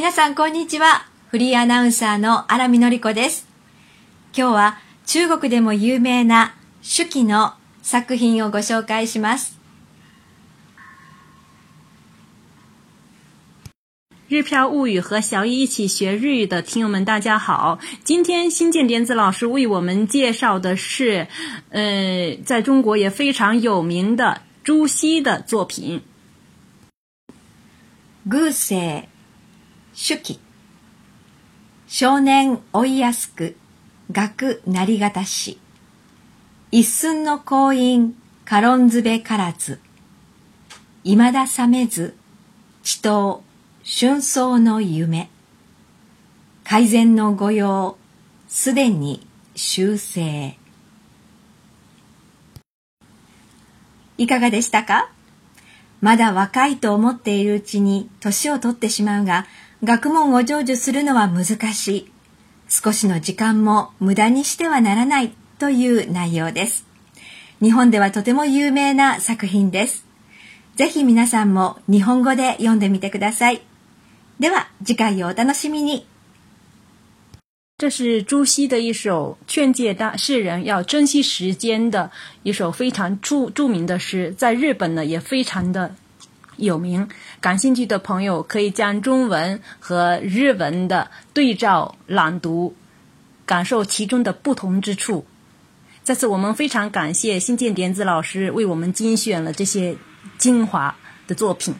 皆さんこんにちは。フリーアナウンサーの荒見のりこです。今日は中国でも有名な手記の作品をご紹介します。日漂物语和小易一起学日语的听友们，大家好！今天新建点子老师为我们介绍的是，呃，在中国也非常有名的朱熹的作品。手記。少年追いやすく学なりがたし。一寸の婚姻軽んずべからず。いまだ覚めず地頭春草の夢。改善の御用すでに修正。いかがでしたか？まだ若いと思っているうちに年を取ってしまうが、学問を成就するのは難しい。少しの時間も無駄にしてはならないという内容です。日本ではとても有名な作品です。ぜひ皆さんも日本語で読んでみてください。では次回をお楽しみに。这是朱熹的一首劝诫大世人要珍惜时间的一首非常著著名的诗，在日本呢也非常的有名。感兴趣的朋友可以将中文和日文的对照朗读，感受其中的不同之处。在此，我们非常感谢新建点子老师为我们精选了这些精华的作品。